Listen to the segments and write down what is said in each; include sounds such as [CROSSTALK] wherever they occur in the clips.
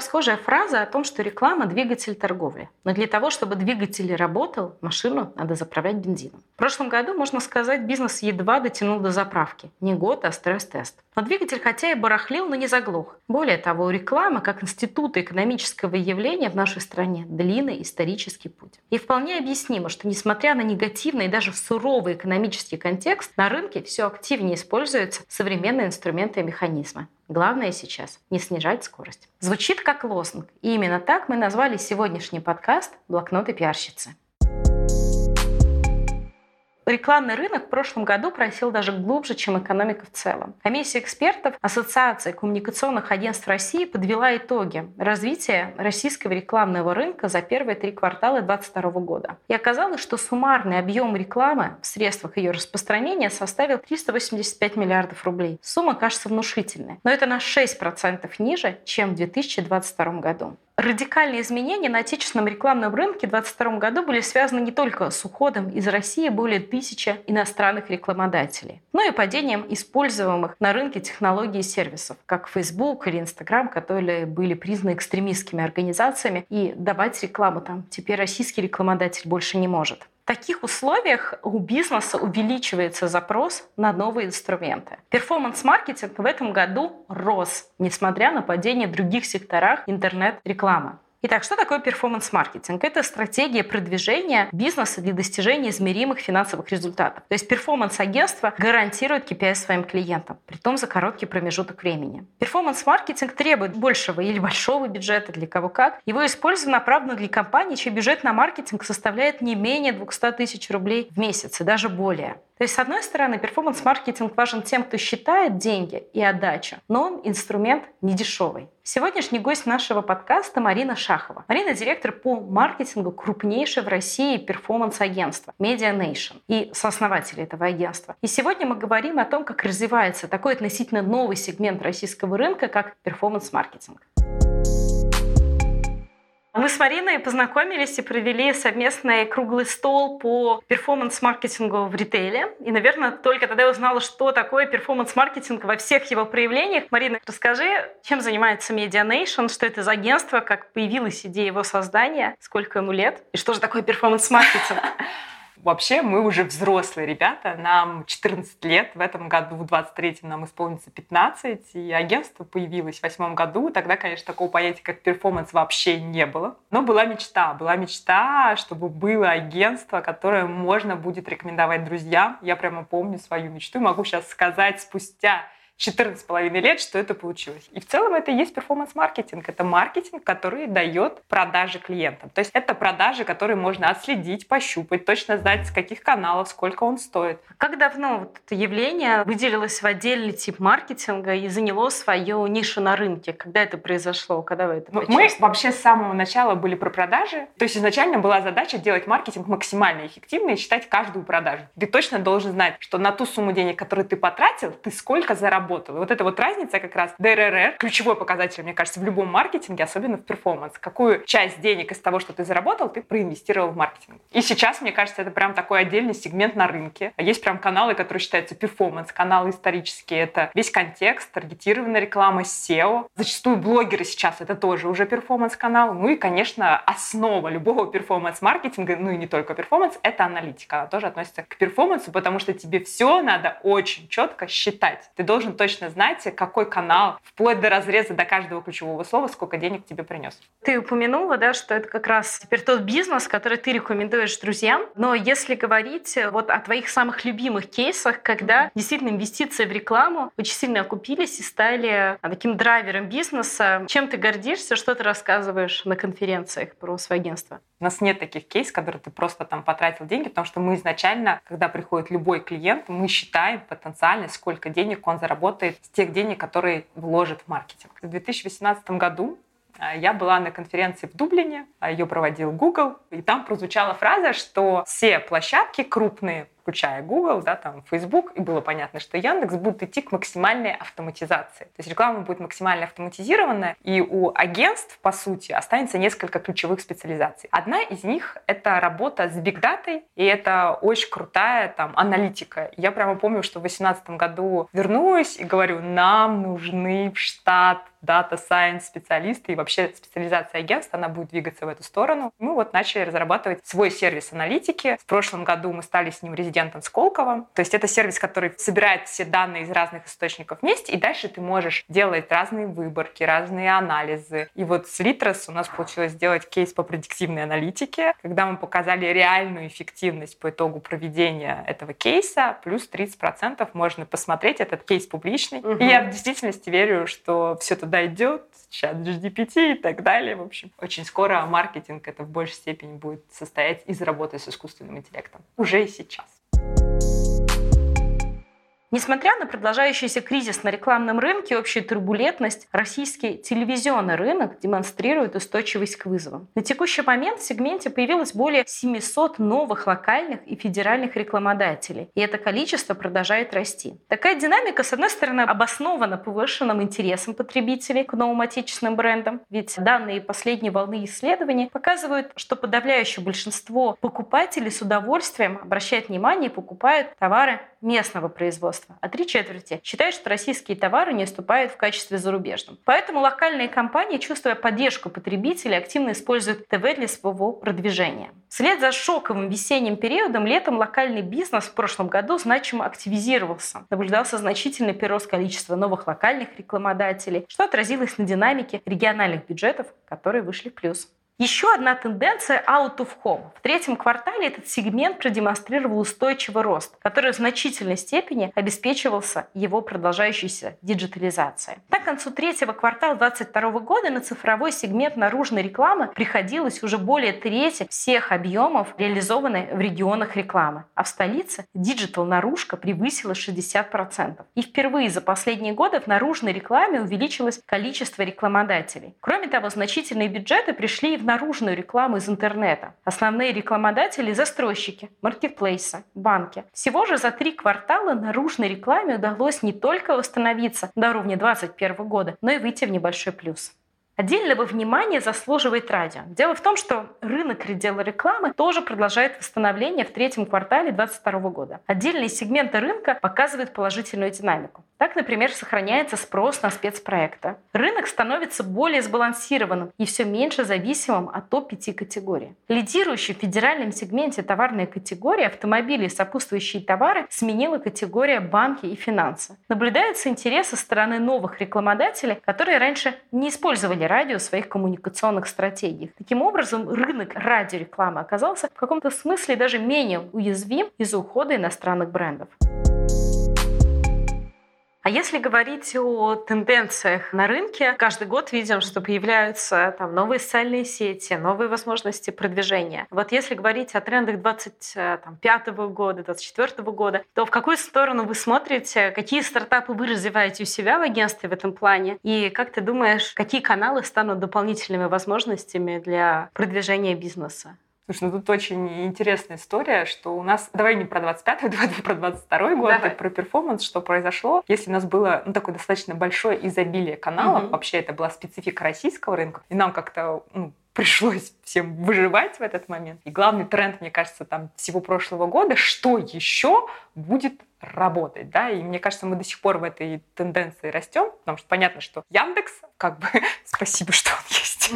Расхожая фраза о том, что реклама – двигатель торговли. Но для того, чтобы двигатель работал, машину надо заправлять бензином. В прошлом году, можно сказать, бизнес едва дотянул до заправки. Не год, а стресс-тест. Но двигатель хотя и барахлил, но не заглох. Более того, у рекламы, как института экономического явления в нашей стране, длинный исторический путь. И вполне объяснимо, что несмотря на негативный и даже суровый экономический контекст, на рынке все активнее используются современные инструменты и механизмы. Главное сейчас не снижать скорость. Звучит как лозунг. И именно так мы назвали сегодняшний подкаст «Блокноты пиарщицы». Рекламный рынок в прошлом году просил даже глубже, чем экономика в целом. Комиссия экспертов Ассоциации коммуникационных агентств России подвела итоги развития российского рекламного рынка за первые три квартала 2022 года. И оказалось, что суммарный объем рекламы в средствах ее распространения составил 385 миллиардов рублей. Сумма кажется внушительной, но это на 6% ниже, чем в 2022 году. Радикальные изменения на отечественном рекламном рынке в 2022 году были связаны не только с уходом из России более тысячи иностранных рекламодателей, но и падением используемых на рынке технологий и сервисов, как Facebook или Instagram, которые были признаны экстремистскими организациями, и давать рекламу там теперь российский рекламодатель больше не может. Таких условиях у бизнеса увеличивается запрос на новые инструменты. Перформанс-маркетинг в этом году рос, несмотря на падение в других секторах интернет-рекламы. Итак, что такое перформанс-маркетинг? Это стратегия продвижения бизнеса для достижения измеримых финансовых результатов. То есть перформанс-агентство гарантирует KPI своим клиентам, при том за короткий промежуток времени. Перформанс-маркетинг требует большего или большого бюджета, для кого как. Его использование направлено для компаний, чей бюджет на маркетинг составляет не менее 200 тысяч рублей в месяц и даже более. То есть, с одной стороны, перформанс-маркетинг важен тем, кто считает деньги и отдачу, но он инструмент не дешевый. Сегодняшний гость нашего подкаста Марина Шахова. Марина – директор по маркетингу крупнейшего в России перформанс-агентства Media Nation и сооснователь этого агентства. И сегодня мы говорим о том, как развивается такой относительно новый сегмент российского рынка, как перформанс-маркетинг. Мы с Мариной познакомились и провели совместный круглый стол по перформанс-маркетингу в ритейле. И, наверное, только тогда я узнала, что такое перформанс-маркетинг во всех его проявлениях. Марина, расскажи, чем занимается Media Nation, что это за агентство, как появилась идея его создания, сколько ему лет, и что же такое перформанс-маркетинг? [LAUGHS] Вообще мы уже взрослые ребята, нам 14 лет, в этом году, в 23-м нам исполнится 15, и агентство появилось в восьмом году. Тогда, конечно, такого понятия, как перформанс, вообще не было. Но была мечта, была мечта, чтобы было агентство, которое можно будет рекомендовать друзьям. Я прямо помню свою мечту, могу сейчас сказать спустя 14,5 лет, что это получилось. И в целом это и есть перформанс-маркетинг. Это маркетинг, который дает продажи клиентам. То есть это продажи, которые можно отследить, пощупать, точно знать, с каких каналов, сколько он стоит. Как давно вот это явление выделилось в отдельный тип маркетинга и заняло свою нишу на рынке? Когда это произошло? Когда вы это ну, Мы вообще с самого начала были про продажи. То есть изначально была задача делать маркетинг максимально эффективно и считать каждую продажу. Ты точно должен знать, что на ту сумму денег, которую ты потратил, ты сколько заработал. И вот эта вот разница как раз ДРР, ключевой показатель, мне кажется, в любом маркетинге, особенно в перформанс. Какую часть денег из того, что ты заработал, ты проинвестировал в маркетинг. И сейчас, мне кажется, это прям такой отдельный сегмент на рынке. Есть прям каналы, которые считаются перформанс, каналы исторические. Это весь контекст, таргетированная реклама, SEO. Зачастую блогеры сейчас это тоже уже перформанс-канал. Ну и, конечно, основа любого перформанс-маркетинга, ну и не только перформанс, это аналитика. Она тоже относится к перформансу, потому что тебе все надо очень четко считать. Ты должен точно знать, какой канал, вплоть до разреза до каждого ключевого слова, сколько денег тебе принес. Ты упомянула, да, что это как раз теперь тот бизнес, который ты рекомендуешь друзьям. Но если говорить вот о твоих самых любимых кейсах, когда mm-hmm. действительно инвестиции в рекламу очень сильно окупились и стали а, таким драйвером бизнеса, чем ты гордишься, что ты рассказываешь на конференциях про свое агентство? У нас нет таких кейсов, которые ты просто там потратил деньги, потому что мы изначально, когда приходит любой клиент, мы считаем потенциально, сколько денег он заработает с тех денег, которые вложит в маркетинг. В 2018 году а, я была на конференции в Дублине, а, ее проводил Google, и там прозвучала фраза, что все площадки крупные включая Google, да, там, Facebook, и было понятно, что Яндекс будет идти к максимальной автоматизации. То есть реклама будет максимально автоматизированная, и у агентств, по сути, останется несколько ключевых специализаций. Одна из них — это работа с бигдатой, и это очень крутая там аналитика. Я прямо помню, что в 2018 году вернулась и говорю, нам нужны в штат дата сайенс специалисты и вообще специализация агентства, она будет двигаться в эту сторону. Мы вот начали разрабатывать свой сервис аналитики. В прошлом году мы стали с ним резидентом Сколково. То есть это сервис, который собирает все данные из разных источников вместе, и дальше ты можешь делать разные выборки, разные анализы. И вот с Litres у нас получилось сделать кейс по предиктивной аналитике, когда мы показали реальную эффективность по итогу проведения этого кейса, плюс 30% можно посмотреть, этот кейс публичный. Угу. И я в действительности верю, что все это дойдет, чат GPT и так далее. В общем, очень скоро маркетинг это в большей степени будет состоять из работы с искусственным интеллектом. Уже и сейчас. you Несмотря на продолжающийся кризис на рекламном рынке и общую турбулентность, российский телевизионный рынок демонстрирует устойчивость к вызовам. На текущий момент в сегменте появилось более 700 новых локальных и федеральных рекламодателей, и это количество продолжает расти. Такая динамика, с одной стороны, обоснована повышенным интересом потребителей к новым отечественным брендам, ведь данные последней волны исследований показывают, что подавляющее большинство покупателей с удовольствием обращает внимание и покупают товары местного производства, а три четверти считают, что российские товары не уступают в качестве зарубежным. Поэтому локальные компании, чувствуя поддержку потребителей, активно используют ТВ для своего продвижения. Вслед за шоковым весенним периодом летом локальный бизнес в прошлом году значимо активизировался. Наблюдался значительный прирост количества новых локальных рекламодателей, что отразилось на динамике региональных бюджетов, которые вышли в плюс. Еще одна тенденция out of home. В третьем квартале этот сегмент продемонстрировал устойчивый рост, который в значительной степени обеспечивался его продолжающейся диджитализацией. Так, к концу третьего квартала 2022 года на цифровой сегмент наружной рекламы приходилось уже более трети всех объемов, реализованной в регионах рекламы. А в столице диджитал наружка превысила 60%. И впервые за последние годы в наружной рекламе увеличилось количество рекламодателей. Кроме того, значительные бюджеты пришли и в наружную рекламу из интернета. Основные рекламодатели – застройщики, маркетплейсы, банки. Всего же за три квартала наружной рекламе удалось не только восстановиться до уровня 2021 года, но и выйти в небольшой плюс. Отдельного внимания заслуживает радио. Дело в том, что рынок рекламы тоже продолжает восстановление в третьем квартале 2022 года. Отдельные сегменты рынка показывают положительную динамику. Так, например, сохраняется спрос на спецпроекты. Рынок становится более сбалансированным и все меньше зависимым от топ-5 категорий. Лидирующей в федеральном сегменте товарной категории автомобили и сопутствующие товары сменила категория банки и финансы. Наблюдается интерес со стороны новых рекламодателей, которые раньше не использовали радио в своих коммуникационных стратегиях. Таким образом, рынок радиорекламы оказался в каком-то смысле даже менее уязвим из-за ухода иностранных брендов. А если говорить о тенденциях на рынке, каждый год видим, что появляются там новые социальные сети, новые возможности продвижения. Вот если говорить о трендах 25 года, 24 года, то в какую сторону вы смотрите, какие стартапы вы развиваете у себя в агентстве в этом плане, и как ты думаешь, какие каналы станут дополнительными возможностями для продвижения бизнеса? Слушай, ну тут очень интересная история, что у нас, давай не про 25-й, [LAUGHS] давай про 22-й год, давай. про перформанс, что произошло. Если у нас было ну, такое достаточно большое изобилие каналов, угу. вообще это была специфика российского рынка, и нам как-то ну, [LAUGHS] пришлось всем выживать в этот момент. И главный тренд, мне кажется, там всего прошлого года, что еще будет работать, да, и мне кажется, мы до сих пор в этой тенденции растем, потому что понятно, что Яндекс, как бы, [LAUGHS] спасибо, что он есть.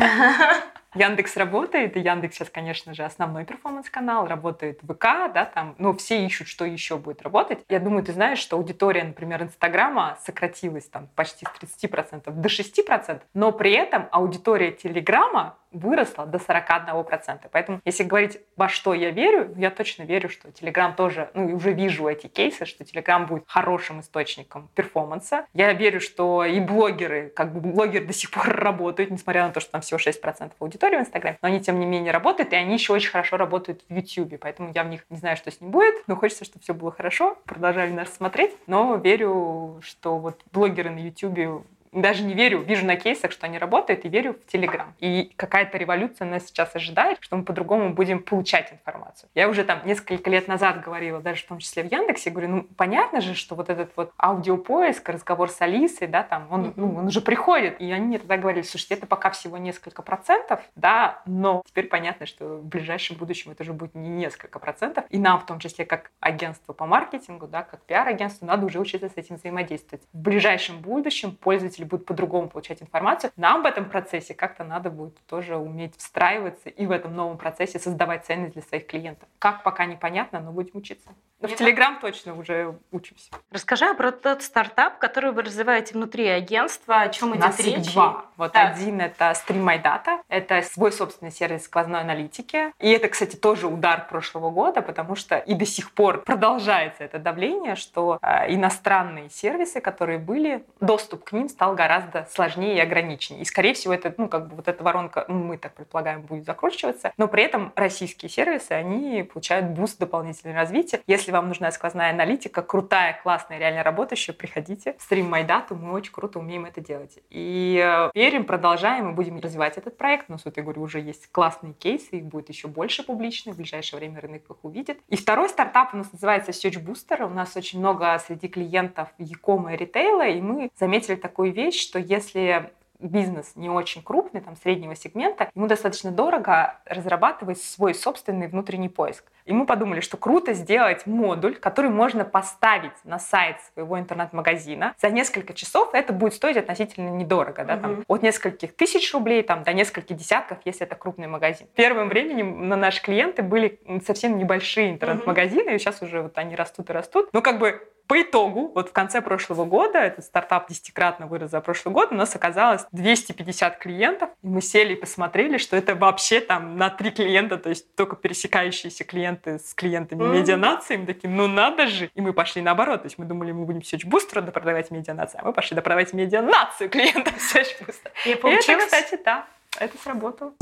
Яндекс работает, и Яндекс сейчас, конечно же, основной перформанс-канал, работает ВК, да, там, но все ищут, что еще будет работать. Я думаю, ты знаешь, что аудитория, например, Инстаграма сократилась там почти с 30% до 6%, но при этом аудитория Телеграма выросла до 41%. Поэтому, если говорить, во что я верю, я точно верю, что Telegram тоже, ну, уже вижу эти кейсы, что Telegram будет хорошим источником перформанса. Я верю, что и блогеры, как бы блогеры до сих пор работают, несмотря на то, что там всего 6% аудитории в Инстаграме, но они, тем не менее, работают, и они еще очень хорошо работают в YouTube. Поэтому я в них не знаю, что с ним будет, но хочется, чтобы все было хорошо. Продолжали нас смотреть, но верю, что вот блогеры на YouTube даже не верю, вижу на кейсах, что они работают, и верю в Телеграм. И какая-то революция нас сейчас ожидает, что мы по-другому будем получать информацию. Я уже там несколько лет назад говорила, даже в том числе в Яндексе, говорю, ну, понятно же, что вот этот вот аудиопоиск, разговор с Алисой, да, там, он, ну, он уже приходит. И они мне тогда говорили, слушайте, это пока всего несколько процентов, да, но теперь понятно, что в ближайшем будущем это уже будет не несколько процентов. И нам, в том числе, как агентство по маркетингу, да, как пиар-агентство, надо уже учиться с этим взаимодействовать. В ближайшем будущем пользователи пользователи будут по-другому получать информацию. Нам в этом процессе как-то надо будет тоже уметь встраиваться и в этом новом процессе создавать ценность для своих клиентов. Как пока непонятно, но будем учиться. Но в Телеграм точно уже учимся. Расскажи про тот стартап, который вы развиваете внутри агентства, о чем идет речь. два. Вот да. один это Stream My Data, это свой собственный сервис сквозной аналитики. И это, кстати, тоже удар прошлого года, потому что и до сих пор продолжается это давление, что э, иностранные сервисы, которые были, доступ к ним стал гораздо сложнее и ограниченнее. И, скорее всего, это, ну, как бы вот эта воронка, ну, мы так предполагаем, будет закручиваться. Но при этом российские сервисы, они получают буст дополнительного развития. Если вам нужна сквозная аналитика, крутая, классная, реально работающая, приходите. My Data мы очень круто умеем это делать. И э, верим, продолжаем и будем развивать этот проект. У нас, вот я говорю, уже есть классные кейсы, их будет еще больше публичных. В ближайшее время рынок их увидит. И второй стартап у нас называется Search Booster. У нас очень много среди клиентов e-com и ритейла, и мы заметили такую вещь, что если бизнес не очень крупный, там, среднего сегмента, ему достаточно дорого разрабатывать свой собственный внутренний поиск. И мы подумали, что круто сделать модуль, который можно поставить на сайт своего интернет-магазина. За несколько часов это будет стоить относительно недорого, да, там, от нескольких тысяч рублей там, до нескольких десятков, если это крупный магазин. Первым временем на наши клиенты были совсем небольшие интернет-магазины, и сейчас уже вот они растут и растут. Ну, как бы по итогу, вот в конце прошлого года, этот стартап десятикратно вырос за прошлый год, у нас оказалось 250 клиентов, и мы сели и посмотрели, что это вообще там на три клиента, то есть только пересекающиеся клиенты с клиентами mm-hmm. медианации, мы такие, ну надо же, и мы пошли наоборот, то есть мы думали, мы будем Search Booster продавать медианацию, а мы пошли продавать медианацию клиентам [LAUGHS] Search Booster. И, и это, кстати, да, это сработало.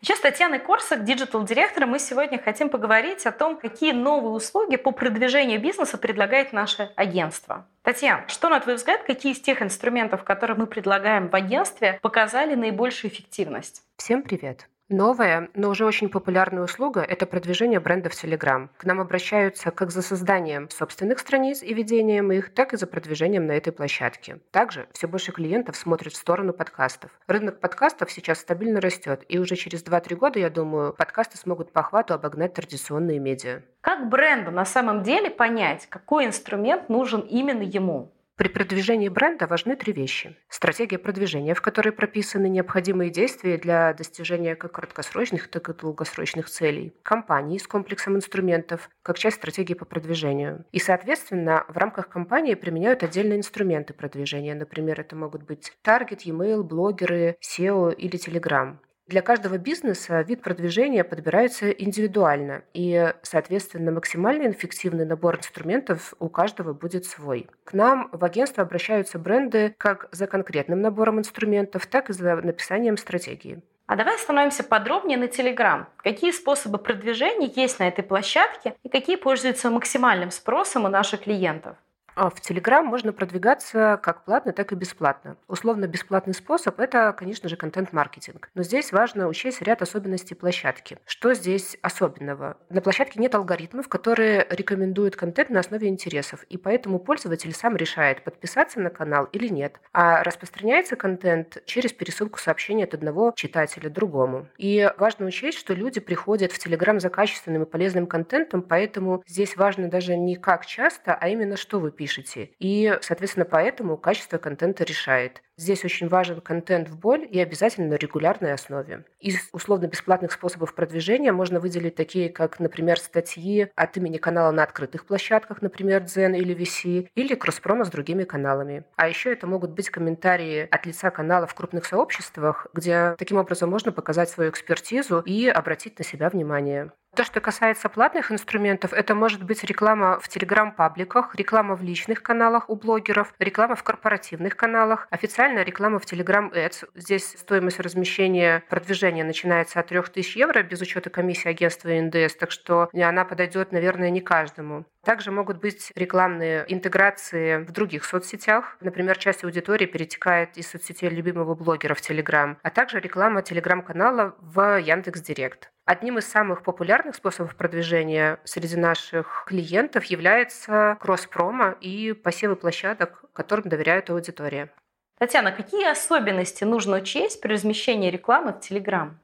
Еще с Татьяной Корсак, диджитал-директором, мы сегодня хотим поговорить о том, какие новые услуги по продвижению бизнеса предлагает наше агентство. Татьяна, что, на твой взгляд, какие из тех инструментов, которые мы предлагаем в агентстве, показали наибольшую эффективность? Всем привет! Новая, но уже очень популярная услуга – это продвижение бренда в Telegram. К нам обращаются как за созданием собственных страниц и ведением их, так и за продвижением на этой площадке. Также все больше клиентов смотрят в сторону подкастов. Рынок подкастов сейчас стабильно растет, и уже через 2-3 года, я думаю, подкасты смогут по охвату обогнать традиционные медиа. Как бренду на самом деле понять, какой инструмент нужен именно ему? При продвижении бренда важны три вещи. Стратегия продвижения, в которой прописаны необходимые действия для достижения как краткосрочных, так и долгосрочных целей. Компании с комплексом инструментов, как часть стратегии по продвижению. И, соответственно, в рамках компании применяют отдельные инструменты продвижения. Например, это могут быть таргет, e-mail, блогеры, SEO или Telegram. Для каждого бизнеса вид продвижения подбирается индивидуально, и, соответственно, максимально эффективный набор инструментов у каждого будет свой. К нам в агентство обращаются бренды как за конкретным набором инструментов, так и за написанием стратегии. А давай остановимся подробнее на Telegram. Какие способы продвижения есть на этой площадке и какие пользуются максимальным спросом у наших клиентов? А в Telegram можно продвигаться как платно, так и бесплатно. Условно бесплатный способ – это, конечно же, контент-маркетинг. Но здесь важно учесть ряд особенностей площадки. Что здесь особенного? На площадке нет алгоритмов, которые рекомендуют контент на основе интересов, и поэтому пользователь сам решает, подписаться на канал или нет. А распространяется контент через пересылку сообщений от одного читателя другому. И важно учесть, что люди приходят в Telegram за качественным и полезным контентом, поэтому здесь важно даже не как часто, а именно что вы пишете пишете. И, соответственно, поэтому качество контента решает. Здесь очень важен контент в боль и обязательно на регулярной основе. Из условно-бесплатных способов продвижения можно выделить такие, как, например, статьи от имени канала на открытых площадках, например, Zen или VC, или кросс-промо с другими каналами. А еще это могут быть комментарии от лица канала в крупных сообществах, где таким образом можно показать свою экспертизу и обратить на себя внимание. То, что касается платных инструментов, это может быть реклама в телеграм-пабликах, реклама в личных каналах у блогеров, реклама в корпоративных каналах, официальная реклама в Telegram Ads. Здесь стоимость размещения продвижения начинается от 3000 евро без учета комиссии агентства НДС, так что она подойдет, наверное, не каждому. Также могут быть рекламные интеграции в других соцсетях. Например, часть аудитории перетекает из соцсетей любимого блогера в Telegram, а также реклама телеграм-канала в Яндекс.Директ. Одним из самых популярных способов продвижения среди наших клиентов является кросс-промо и посевы площадок, которым доверяет аудитория. Татьяна, какие особенности нужно учесть при размещении рекламы в Телеграм?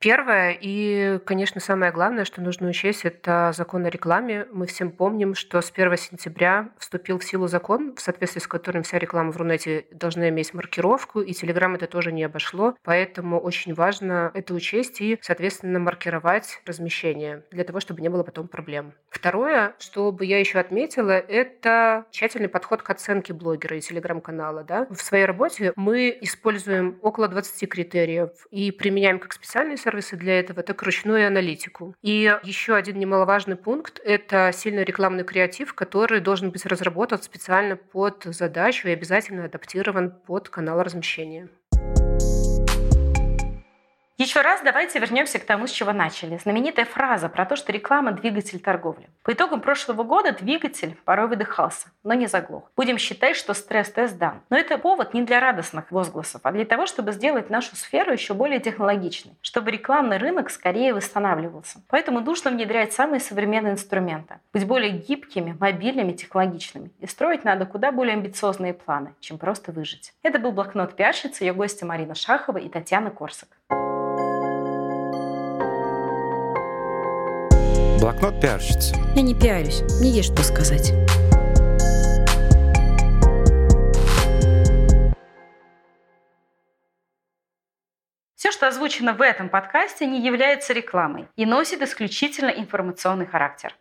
Первое и, конечно, самое главное, что нужно учесть, это закон о рекламе. Мы всем помним, что с 1 сентября вступил в силу закон, в соответствии с которым вся реклама в Рунете должна иметь маркировку, и Телеграм это тоже не обошло. Поэтому очень важно это учесть и, соответственно, маркировать размещение для того, чтобы не было потом проблем. Второе, что бы я еще отметила, это тщательный подход к оценке блогера и телеграм-канала. Да? В своей работе мы используем около 20 критериев и применяем как специальные сервисы для этого, так и ручную аналитику. И еще один немаловажный пункт – это сильный рекламный креатив, который должен быть разработан специально под задачу и обязательно адаптирован под канал размещения. Еще раз давайте вернемся к тому, с чего начали. Знаменитая фраза про то, что реклама – двигатель торговли. По итогам прошлого года двигатель порой выдыхался, но не заглох. Будем считать, что стресс-тест дан. Но это повод не для радостных возгласов, а для того, чтобы сделать нашу сферу еще более технологичной, чтобы рекламный рынок скорее восстанавливался. Поэтому нужно внедрять самые современные инструменты, быть более гибкими, мобильными, технологичными. И строить надо куда более амбициозные планы, чем просто выжить. Это был блокнот пиарщицы, ее гости Марина Шахова и Татьяна Корсак. Блокнот пиарщицы. Я не пиарюсь, мне есть что сказать. Все, что озвучено в этом подкасте, не является рекламой и носит исключительно информационный характер.